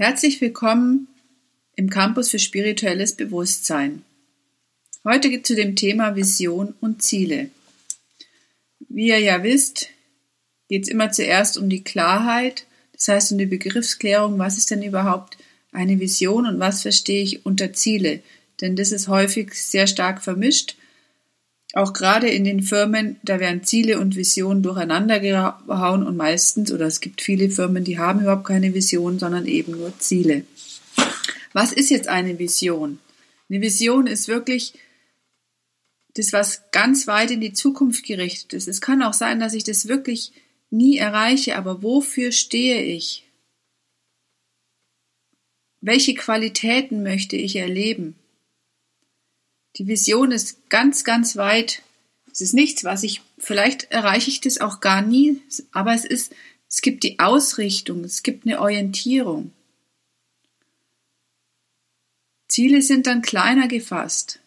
Herzlich willkommen im Campus für spirituelles Bewusstsein. Heute geht es zu dem Thema Vision und Ziele. Wie ihr ja wisst, geht es immer zuerst um die Klarheit, das heißt um die Begriffsklärung, was ist denn überhaupt eine Vision und was verstehe ich unter Ziele. Denn das ist häufig sehr stark vermischt. Auch gerade in den Firmen, da werden Ziele und Visionen durcheinander gehauen und meistens, oder es gibt viele Firmen, die haben überhaupt keine Vision, sondern eben nur Ziele. Was ist jetzt eine Vision? Eine Vision ist wirklich das, was ganz weit in die Zukunft gerichtet ist. Es kann auch sein, dass ich das wirklich nie erreiche, aber wofür stehe ich? Welche Qualitäten möchte ich erleben? Die Vision ist ganz, ganz weit. Es ist nichts, was ich, vielleicht erreiche ich das auch gar nie, aber es ist, es gibt die Ausrichtung, es gibt eine Orientierung. Ziele sind dann kleiner gefasst.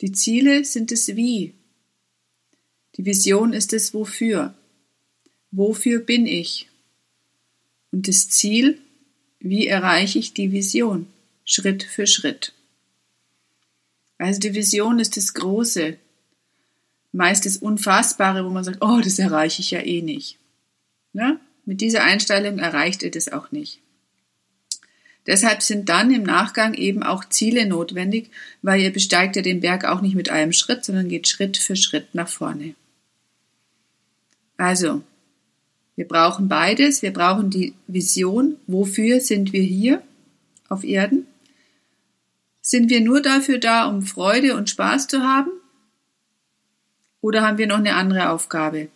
Die Ziele sind das Wie. Die Vision ist das Wofür. Wofür bin ich? Und das Ziel, wie erreiche ich die Vision? Schritt für Schritt. Also die Vision ist das Große, meist das Unfassbare, wo man sagt, oh, das erreiche ich ja eh nicht. Ja? Mit dieser Einstellung erreicht ihr das auch nicht. Deshalb sind dann im Nachgang eben auch Ziele notwendig, weil ihr besteigt ja den Berg auch nicht mit einem Schritt, sondern geht Schritt für Schritt nach vorne. Also, wir brauchen beides. Wir brauchen die Vision, wofür sind wir hier auf Erden? Sind wir nur dafür da, um Freude und Spaß zu haben? Oder haben wir noch eine andere Aufgabe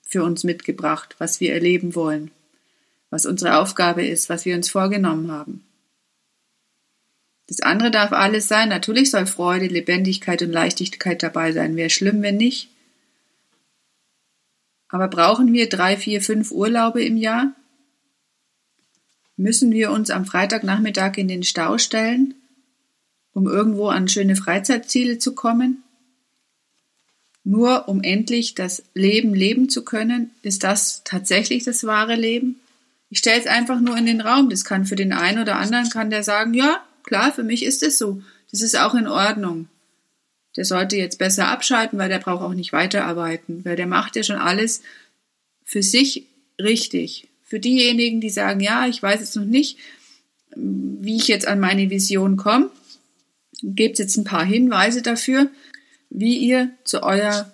für uns mitgebracht, was wir erleben wollen, was unsere Aufgabe ist, was wir uns vorgenommen haben? Das andere darf alles sein. Natürlich soll Freude, Lebendigkeit und Leichtigkeit dabei sein. Wäre schlimm, wenn nicht. Aber brauchen wir drei, vier, fünf Urlaube im Jahr? Müssen wir uns am Freitagnachmittag in den Stau stellen? Um irgendwo an schöne Freizeitziele zu kommen? Nur um endlich das Leben leben zu können, ist das tatsächlich das wahre Leben? Ich stelle es einfach nur in den Raum. Das kann für den einen oder anderen kann der sagen, ja, klar, für mich ist es so. Das ist auch in Ordnung. Der sollte jetzt besser abschalten, weil der braucht auch nicht weiterarbeiten, weil der macht ja schon alles für sich richtig. Für diejenigen, die sagen, ja, ich weiß jetzt noch nicht, wie ich jetzt an meine Vision komme, gebt jetzt ein paar Hinweise dafür, wie ihr zu eurer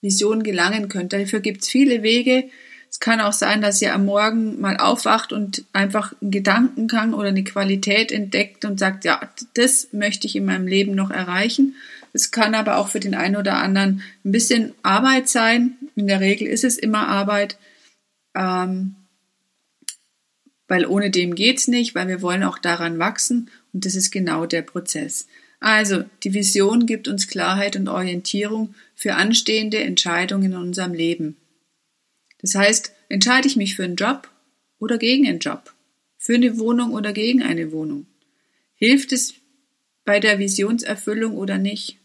Vision gelangen könnt. Dafür gibt es viele Wege. Es kann auch sein, dass ihr am Morgen mal aufwacht und einfach einen Gedankengang oder eine Qualität entdeckt und sagt, ja, das möchte ich in meinem Leben noch erreichen. Es kann aber auch für den einen oder anderen ein bisschen Arbeit sein. In der Regel ist es immer Arbeit, ähm, weil ohne dem geht's nicht, weil wir wollen auch daran wachsen und das ist genau der Prozess. Also, die Vision gibt uns Klarheit und Orientierung für anstehende Entscheidungen in unserem Leben. Das heißt, entscheide ich mich für einen Job oder gegen einen Job? Für eine Wohnung oder gegen eine Wohnung? Hilft es bei der Visionserfüllung oder nicht?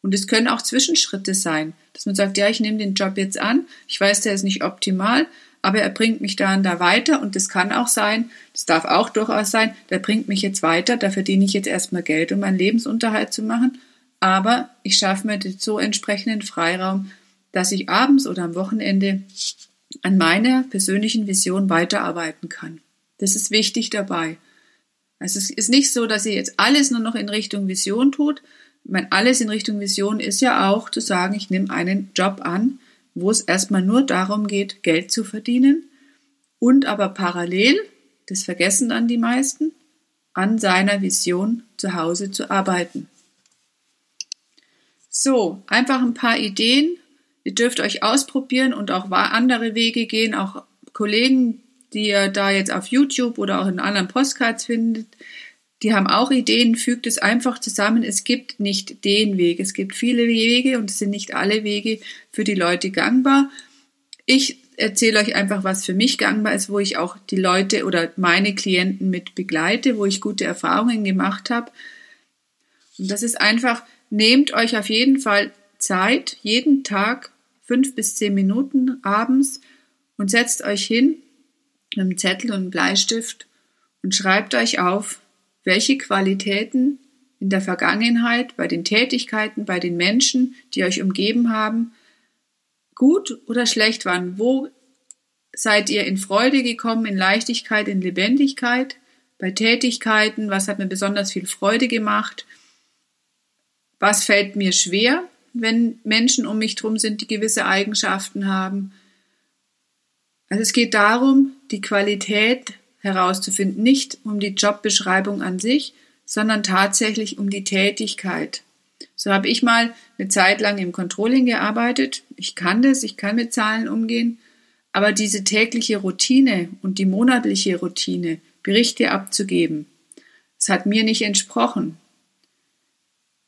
Und es können auch Zwischenschritte sein, dass man sagt, ja, ich nehme den Job jetzt an, ich weiß, der ist nicht optimal, aber er bringt mich da und da weiter und das kann auch sein, das darf auch durchaus sein, der bringt mich jetzt weiter, da verdiene ich jetzt erstmal Geld, um meinen Lebensunterhalt zu machen, aber ich schaffe mir den so entsprechenden Freiraum, dass ich abends oder am Wochenende an meiner persönlichen Vision weiterarbeiten kann. Das ist wichtig dabei. Also es ist nicht so, dass ihr jetzt alles nur noch in Richtung Vision tut. Ich meine, alles in Richtung Vision ist ja auch zu sagen, ich nehme einen Job an, wo es erstmal nur darum geht, Geld zu verdienen und aber parallel, das vergessen dann die meisten, an seiner Vision zu Hause zu arbeiten. So, einfach ein paar Ideen. Ihr dürft euch ausprobieren und auch andere Wege gehen, auch Kollegen, die ihr da jetzt auf YouTube oder auch in anderen Postcards findet, die haben auch Ideen, fügt es einfach zusammen. Es gibt nicht den Weg. Es gibt viele Wege und es sind nicht alle Wege für die Leute gangbar. Ich erzähle euch einfach, was für mich gangbar ist, wo ich auch die Leute oder meine Klienten mit begleite, wo ich gute Erfahrungen gemacht habe. Und das ist einfach, nehmt euch auf jeden Fall Zeit, jeden Tag fünf bis zehn Minuten abends und setzt euch hin mit einem Zettel und einem Bleistift und schreibt euch auf, welche Qualitäten in der Vergangenheit, bei den Tätigkeiten, bei den Menschen, die euch umgeben haben, gut oder schlecht waren. Wo seid ihr in Freude gekommen, in Leichtigkeit, in Lebendigkeit? Bei Tätigkeiten, was hat mir besonders viel Freude gemacht? Was fällt mir schwer, wenn Menschen um mich herum sind, die gewisse Eigenschaften haben? Also es geht darum, die Qualität herauszufinden, nicht um die Jobbeschreibung an sich, sondern tatsächlich um die Tätigkeit. So habe ich mal eine Zeit lang im Controlling gearbeitet. Ich kann das, ich kann mit Zahlen umgehen, aber diese tägliche Routine und die monatliche Routine, Berichte abzugeben, das hat mir nicht entsprochen.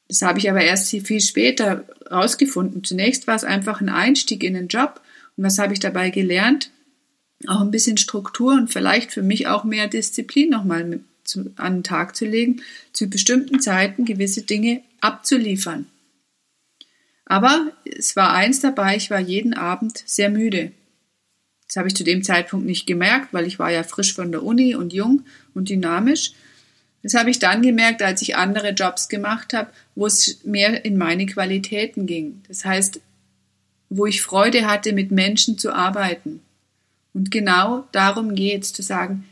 Das habe ich aber erst viel später rausgefunden. Zunächst war es einfach ein Einstieg in den Job. Und was habe ich dabei gelernt? Auch ein bisschen Struktur und vielleicht für mich auch mehr Disziplin nochmal an den Tag zu legen, zu bestimmten Zeiten gewisse Dinge abzuliefern. Aber es war eins dabei, ich war jeden Abend sehr müde. Das habe ich zu dem Zeitpunkt nicht gemerkt, weil ich war ja frisch von der Uni und jung und dynamisch. Das habe ich dann gemerkt, als ich andere Jobs gemacht habe, wo es mehr in meine Qualitäten ging. Das heißt, wo ich Freude hatte, mit Menschen zu arbeiten. Und genau darum geht es, zu sagen,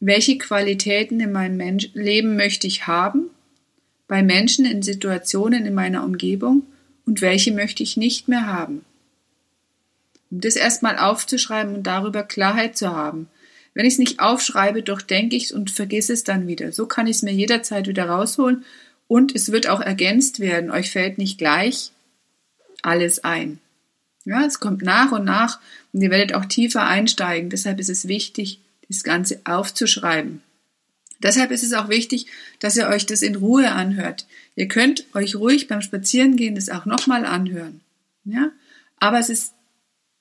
welche Qualitäten in meinem Mensch Leben möchte ich haben, bei Menschen in Situationen in meiner Umgebung und welche möchte ich nicht mehr haben. Um das erstmal aufzuschreiben und darüber Klarheit zu haben. Wenn ich es nicht aufschreibe, durchdenke ich es und vergesse es dann wieder. So kann ich es mir jederzeit wieder rausholen und es wird auch ergänzt werden. Euch fällt nicht gleich alles ein. Ja, es kommt nach und nach und ihr werdet auch tiefer einsteigen. Deshalb ist es wichtig, das Ganze aufzuschreiben. Deshalb ist es auch wichtig, dass ihr euch das in Ruhe anhört. Ihr könnt euch ruhig beim Spazierengehen das auch nochmal anhören. Ja? Aber es ist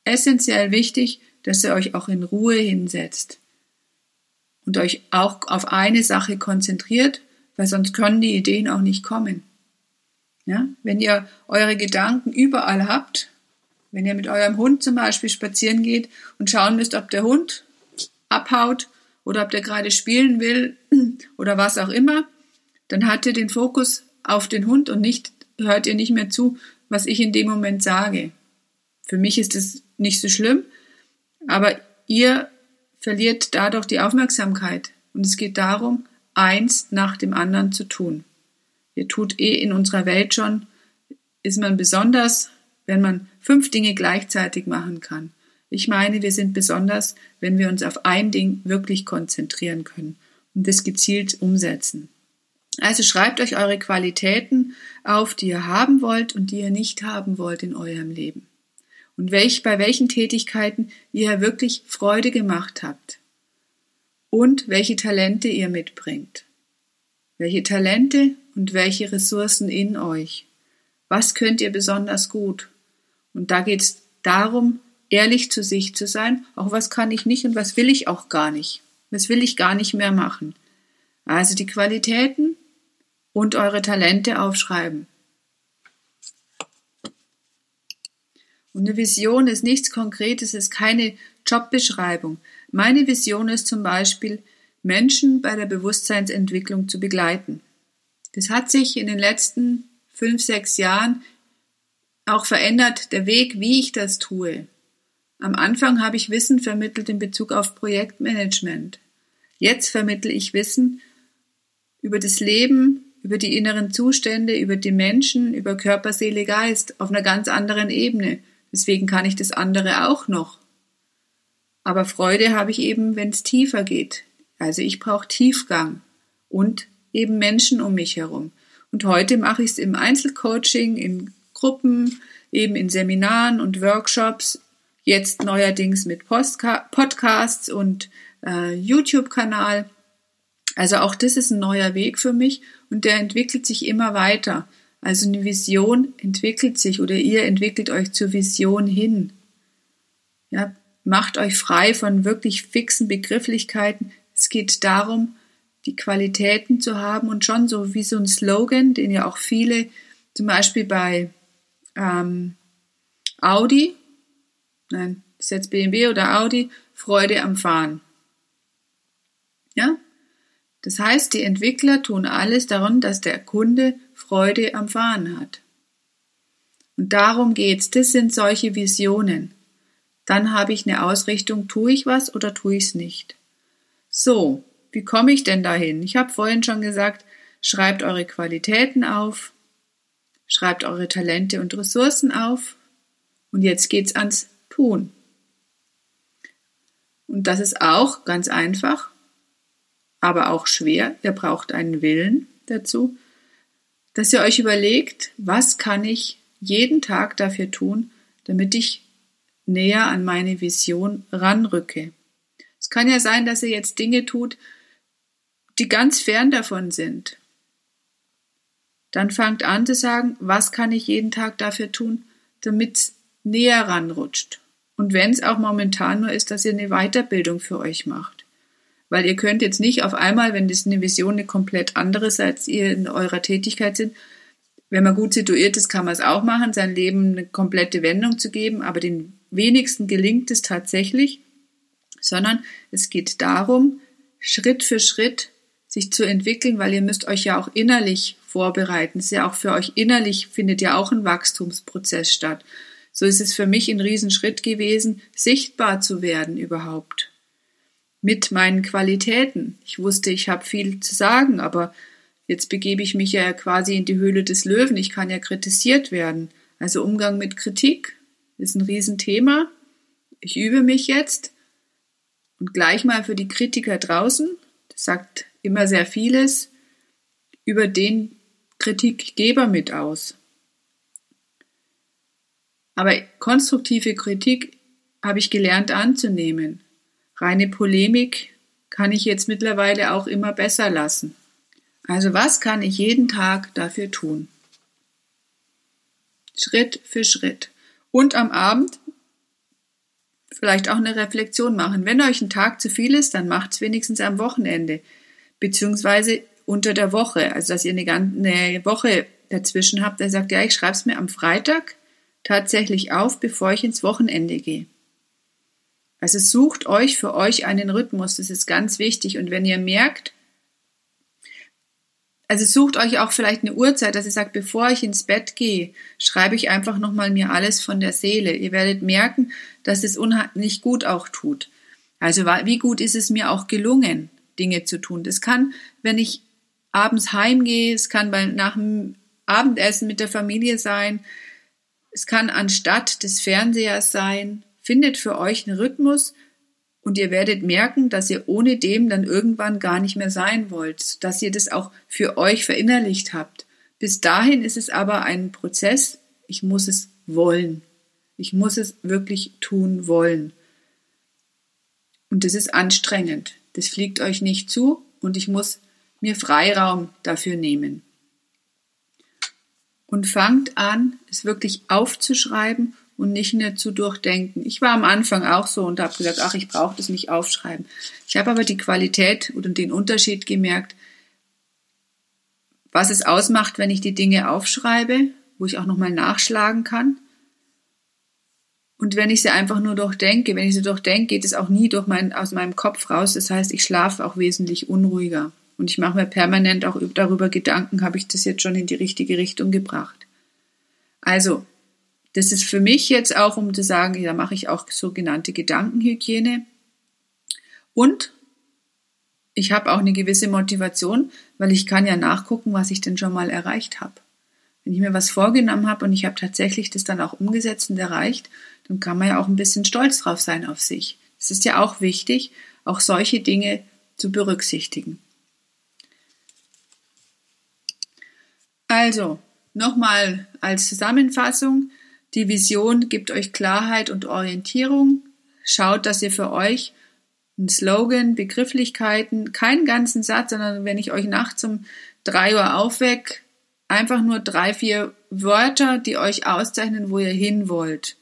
essentiell wichtig, dass ihr euch auch in Ruhe hinsetzt und euch auch auf eine Sache konzentriert, weil sonst können die Ideen auch nicht kommen. Ja? Wenn ihr eure Gedanken überall habt, wenn ihr mit eurem Hund zum Beispiel spazieren geht und schauen müsst, ob der Hund abhaut oder ob der gerade spielen will oder was auch immer, dann hat ihr den Fokus auf den Hund und nicht, hört ihr nicht mehr zu, was ich in dem Moment sage. Für mich ist es nicht so schlimm, aber ihr verliert dadurch die Aufmerksamkeit. Und es geht darum, eins nach dem anderen zu tun. Ihr tut eh in unserer Welt schon, ist man besonders, wenn man fünf Dinge gleichzeitig machen kann. Ich meine, wir sind besonders, wenn wir uns auf ein Ding wirklich konzentrieren können und das gezielt umsetzen. Also schreibt euch eure Qualitäten auf, die ihr haben wollt und die ihr nicht haben wollt in eurem Leben. Und welch, bei welchen Tätigkeiten ihr wirklich Freude gemacht habt. Und welche Talente ihr mitbringt. Welche Talente und welche Ressourcen in euch. Was könnt ihr besonders gut? Und da geht es darum, ehrlich zu sich zu sein, auch was kann ich nicht und was will ich auch gar nicht. Was will ich gar nicht mehr machen. Also die Qualitäten und eure Talente aufschreiben. Und eine Vision ist nichts Konkretes, ist keine Jobbeschreibung. Meine Vision ist zum Beispiel, Menschen bei der Bewusstseinsentwicklung zu begleiten. Das hat sich in den letzten fünf, sechs Jahren auch verändert, der Weg, wie ich das tue. Am Anfang habe ich Wissen vermittelt in Bezug auf Projektmanagement. Jetzt vermittle ich Wissen über das Leben, über die inneren Zustände, über die Menschen, über Körper, Seele, Geist auf einer ganz anderen Ebene. Deswegen kann ich das andere auch noch. Aber Freude habe ich eben, wenn es tiefer geht. Also ich brauche Tiefgang und eben Menschen um mich herum. Und heute mache ich es im Einzelcoaching, in Gruppen, eben in Seminaren und Workshops, Jetzt neuerdings mit Postka Podcasts und äh, YouTube-Kanal. Also auch das ist ein neuer Weg für mich und der entwickelt sich immer weiter. Also eine Vision entwickelt sich oder ihr entwickelt euch zur Vision hin. Ja, macht euch frei von wirklich fixen Begrifflichkeiten. Es geht darum, die Qualitäten zu haben und schon so wie so ein Slogan, den ja auch viele, zum Beispiel bei ähm, Audi nein, ist jetzt BMW oder Audi, Freude am Fahren. Ja? Das heißt, die Entwickler tun alles daran, dass der Kunde Freude am Fahren hat. Und darum geht's. Das sind solche Visionen. Dann habe ich eine Ausrichtung, tue ich was oder tue ich es nicht. So, wie komme ich denn dahin? Ich habe vorhin schon gesagt, schreibt eure Qualitäten auf, schreibt eure Talente und Ressourcen auf und jetzt geht's ans Tun. Und das ist auch ganz einfach, aber auch schwer. Ihr braucht einen Willen dazu, dass ihr euch überlegt, was kann ich jeden Tag dafür tun, damit ich näher an meine Vision ranrücke. Es kann ja sein, dass ihr jetzt Dinge tut, die ganz fern davon sind. Dann fangt an zu sagen, was kann ich jeden Tag dafür tun, damit es näher ranrutscht. Und wenn es auch momentan nur ist, dass ihr eine Weiterbildung für euch macht. Weil ihr könnt jetzt nicht auf einmal, wenn das eine Vision eine komplett andere ist, als ihr in eurer Tätigkeit sind, wenn man gut situiert ist, kann man es auch machen, sein Leben eine komplette Wendung zu geben, aber den wenigsten gelingt es tatsächlich, sondern es geht darum, Schritt für Schritt sich zu entwickeln, weil ihr müsst euch ja auch innerlich vorbereiten. Es ist ja auch für euch innerlich findet ja auch ein Wachstumsprozess statt. So ist es für mich ein Riesenschritt gewesen, sichtbar zu werden überhaupt. Mit meinen Qualitäten. Ich wusste, ich habe viel zu sagen, aber jetzt begebe ich mich ja quasi in die Höhle des Löwen. Ich kann ja kritisiert werden. Also Umgang mit Kritik ist ein Riesenthema. Ich übe mich jetzt und gleich mal für die Kritiker draußen, das sagt immer sehr vieles, über den Kritikgeber mit aus. Aber konstruktive Kritik habe ich gelernt anzunehmen. Reine Polemik kann ich jetzt mittlerweile auch immer besser lassen. Also was kann ich jeden Tag dafür tun? Schritt für Schritt. Und am Abend vielleicht auch eine Reflexion machen. Wenn euch ein Tag zu viel ist, dann macht es wenigstens am Wochenende, beziehungsweise unter der Woche, also dass ihr eine, ganze Woche dazwischen habt, der sagt, ja, ich schreibe es mir am Freitag tatsächlich auf, bevor ich ins Wochenende gehe. Also sucht euch für euch einen Rhythmus, das ist ganz wichtig. Und wenn ihr merkt, also sucht euch auch vielleicht eine Uhrzeit, dass ihr sagt, bevor ich ins Bett gehe, schreibe ich einfach nochmal mir alles von der Seele. Ihr werdet merken, dass es unheimlich gut auch tut. Also wie gut ist es mir auch gelungen, Dinge zu tun. Das kann, wenn ich abends heimgehe, es kann bei, nach dem Abendessen mit der Familie sein, es kann anstatt des Fernsehers sein. Findet für euch einen Rhythmus, und ihr werdet merken, dass ihr ohne dem dann irgendwann gar nicht mehr sein wollt, dass ihr das auch für euch verinnerlicht habt. Bis dahin ist es aber ein Prozess. Ich muss es wollen. Ich muss es wirklich tun wollen. Und das ist anstrengend. Das fliegt euch nicht zu und ich muss mir Freiraum dafür nehmen. Und fangt an, es wirklich aufzuschreiben und nicht nur zu durchdenken. Ich war am Anfang auch so und habe gesagt, ach, ich brauche das nicht aufschreiben. Ich habe aber die Qualität oder den Unterschied gemerkt, was es ausmacht, wenn ich die Dinge aufschreibe, wo ich auch nochmal nachschlagen kann. Und wenn ich sie einfach nur durchdenke, wenn ich sie durchdenke, geht es auch nie durch mein, aus meinem Kopf raus. Das heißt, ich schlafe auch wesentlich unruhiger. Und ich mache mir permanent auch darüber Gedanken, habe ich das jetzt schon in die richtige Richtung gebracht. Also, das ist für mich jetzt auch, um zu sagen, da mache ich auch sogenannte Gedankenhygiene. Und ich habe auch eine gewisse Motivation, weil ich kann ja nachgucken, was ich denn schon mal erreicht habe. Wenn ich mir was vorgenommen habe und ich habe tatsächlich das dann auch umgesetzt und erreicht, dann kann man ja auch ein bisschen stolz drauf sein auf sich. Es ist ja auch wichtig, auch solche Dinge zu berücksichtigen. Also, nochmal als Zusammenfassung, die Vision gibt euch Klarheit und Orientierung. Schaut, dass ihr für euch einen Slogan, Begrifflichkeiten, keinen ganzen Satz, sondern wenn ich euch nachts um drei Uhr aufweck, einfach nur drei, vier Wörter, die euch auszeichnen, wo ihr hin wollt.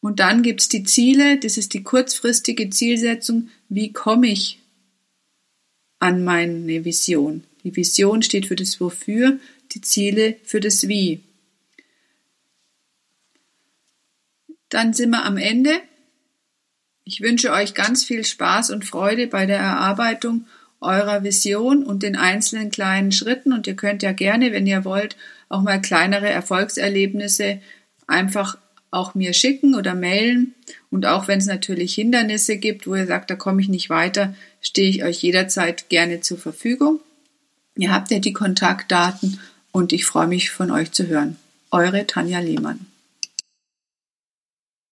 Und dann gibt's die Ziele, das ist die kurzfristige Zielsetzung, wie komme ich an meine Vision. Die Vision steht für das Wofür, die Ziele für das Wie. Dann sind wir am Ende. Ich wünsche euch ganz viel Spaß und Freude bei der Erarbeitung eurer Vision und den einzelnen kleinen Schritten. Und ihr könnt ja gerne, wenn ihr wollt, auch mal kleinere Erfolgserlebnisse einfach auch mir schicken oder mailen. Und auch wenn es natürlich Hindernisse gibt, wo ihr sagt, da komme ich nicht weiter, stehe ich euch jederzeit gerne zur Verfügung. Ihr habt ja die Kontaktdaten und ich freue mich von euch zu hören. Eure Tanja Lehmann.